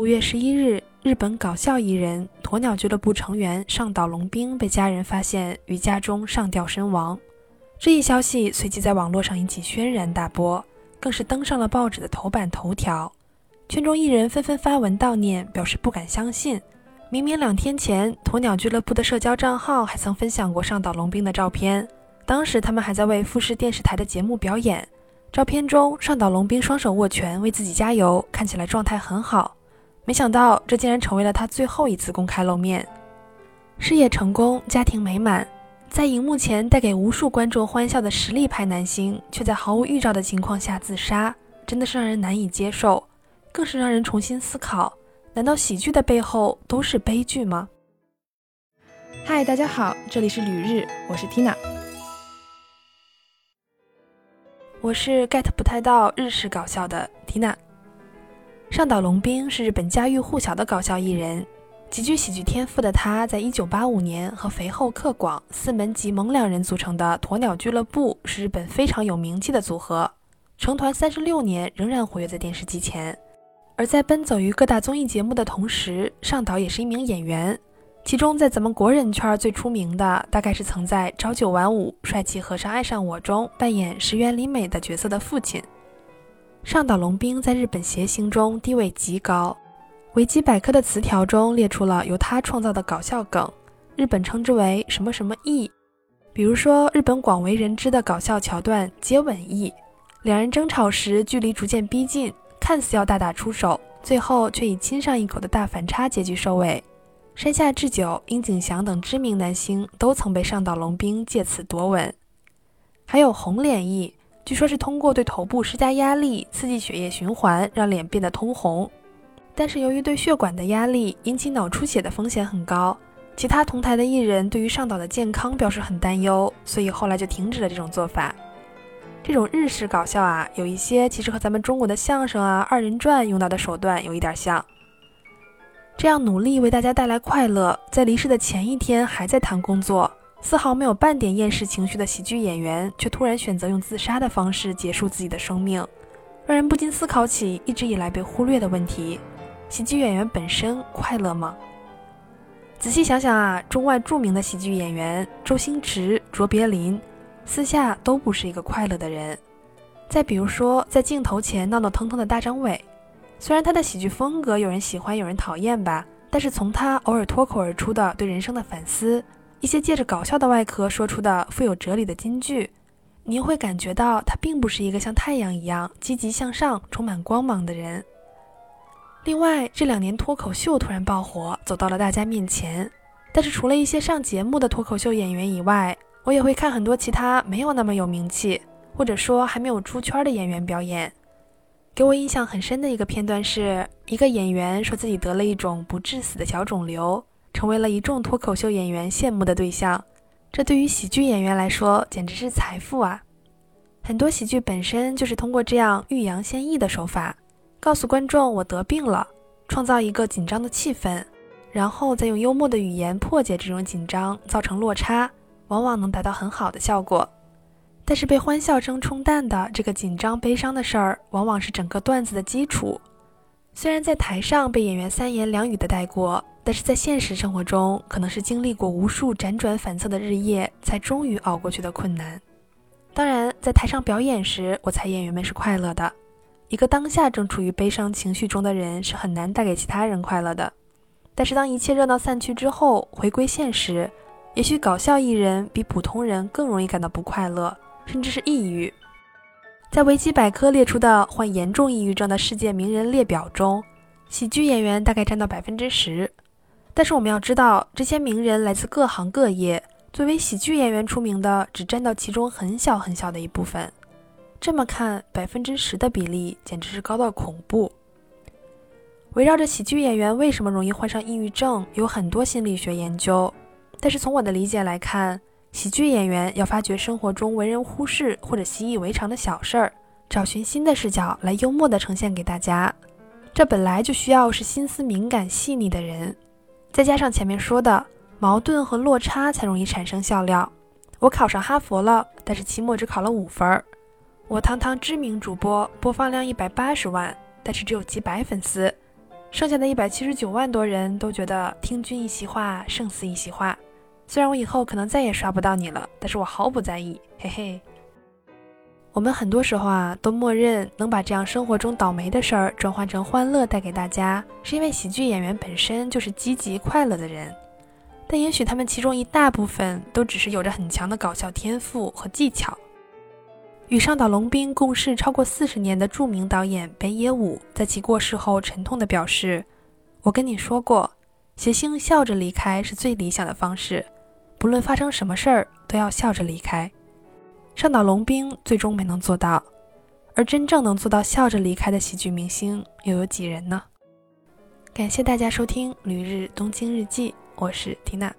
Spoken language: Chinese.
五月十一日，日本搞笑艺人鸵鸟俱乐部成员上岛龙兵被家人发现于家中上吊身亡。这一消息随即在网络上引起轩然大波，更是登上了报纸的头版头条。圈中艺人纷纷发文悼念，表示不敢相信。明明两天前，鸵鸟俱乐部的社交账号还曾分享过上岛龙兵的照片，当时他们还在为富士电视台的节目表演。照片中，上岛龙兵双手握拳为自己加油，看起来状态很好。没想到，这竟然成为了他最后一次公开露面。事业成功，家庭美满，在荧幕前带给无数观众欢笑的实力派男星，却在毫无预兆的情况下自杀，真的是让人难以接受，更是让人重新思考：难道喜剧的背后都是悲剧吗？嗨，大家好，这里是旅日，我是 Tina。我是 get 不太到日式搞笑的 Tina。上岛龙兵是日本家喻户晓的搞笑艺人，极具喜剧天赋的他，在1985年和肥后克广、四门吉萌两人组成的鸵鸟俱乐部是日本非常有名气的组合，成团三十六年仍然活跃在电视机前。而在奔走于各大综艺节目的同时，上岛也是一名演员。其中，在咱们国人圈最出名的，大概是曾在《朝九晚五》《帅气和尚爱上我》中扮演石原里美的角色的父亲上岛龙兵。在日本谐星中地位极高，维基百科的词条中列出了由他创造的搞笑梗，日本称之为什么什么义。比如说，日本广为人知的搞笑桥段接吻义，两人争吵时距离逐渐逼近，看似要大打出手，最后却以亲上一口的大反差结局收尾。山下智久、樱井翔等知名男星都曾被上岛龙兵借此夺吻，还有红脸翼，据说是通过对头部施加压力，刺激血液循环，让脸变得通红。但是由于对血管的压力引起脑出血的风险很高，其他同台的艺人对于上岛的健康表示很担忧，所以后来就停止了这种做法。这种日式搞笑啊，有一些其实和咱们中国的相声啊、二人转用到的手段有一点像。这样努力为大家带来快乐，在离世的前一天还在谈工作，丝毫没有半点厌世情绪的喜剧演员，却突然选择用自杀的方式结束自己的生命，让人不禁思考起一直以来被忽略的问题：喜剧演员本身快乐吗？仔细想想啊，中外著名的喜剧演员周星驰、卓别林，私下都不是一个快乐的人。再比如说，在镜头前闹闹腾腾的大张伟。虽然他的喜剧风格有人喜欢有人讨厌吧，但是从他偶尔脱口而出的对人生的反思，一些借着搞笑的外壳说出的富有哲理的金句，您会感觉到他并不是一个像太阳一样积极向上、充满光芒的人。另外，这两年脱口秀突然爆火，走到了大家面前，但是除了一些上节目的脱口秀演员以外，我也会看很多其他没有那么有名气，或者说还没有出圈的演员表演。给我印象很深的一个片段是，一个演员说自己得了一种不致死的小肿瘤，成为了一众脱口秀演员羡慕的对象。这对于喜剧演员来说简直是财富啊！很多喜剧本身就是通过这样欲扬先抑的手法，告诉观众我得病了，创造一个紧张的气氛，然后再用幽默的语言破解这种紧张，造成落差，往往能达到很好的效果。但是被欢笑声冲淡的这个紧张悲伤的事儿，往往是整个段子的基础。虽然在台上被演员三言两语的带过，但是在现实生活中，可能是经历过无数辗转反侧的日夜，才终于熬过去的困难。当然，在台上表演时，我猜演员们是快乐的。一个当下正处于悲伤情绪中的人，是很难带给其他人快乐的。但是当一切热闹散去之后，回归现实，也许搞笑艺人比普通人更容易感到不快乐。甚至是抑郁，在维基百科列出的患严重抑郁症的世界名人列表中，喜剧演员大概占到百分之十。但是我们要知道，这些名人来自各行各业，作为喜剧演员出名的只占到其中很小很小的一部分。这么看，百分之十的比例简直是高到恐怖。围绕着喜剧演员为什么容易患上抑郁症，有很多心理学研究。但是从我的理解来看，喜剧演员要发掘生活中为人忽视或者习以为常的小事儿，找寻新的视角来幽默地呈现给大家。这本来就需要是心思敏感细腻的人，再加上前面说的矛盾和落差，才容易产生笑料。我考上哈佛了，但是期末只考了五分儿。我堂堂知名主播，播放量一百八十万，但是只有几百粉丝。剩下的一百七十九万多人都觉得听君一席话，胜似一席话。虽然我以后可能再也刷不到你了，但是我毫不在意，嘿嘿。我们很多时候啊，都默认能把这样生活中倒霉的事儿转换成欢乐带给大家，是因为喜剧演员本身就是积极快乐的人。但也许他们其中一大部分都只是有着很强的搞笑天赋和技巧。与上岛龙兵共事超过四十年的著名导演北野武，在其过世后沉痛地表示：“我跟你说过，谐星笑着离开是最理想的方式，不论发生什么事儿都要笑着离开。”上岛龙兵最终没能做到，而真正能做到笑着离开的喜剧明星又有几人呢？感谢大家收听《旅日东京日记》，我是缇娜。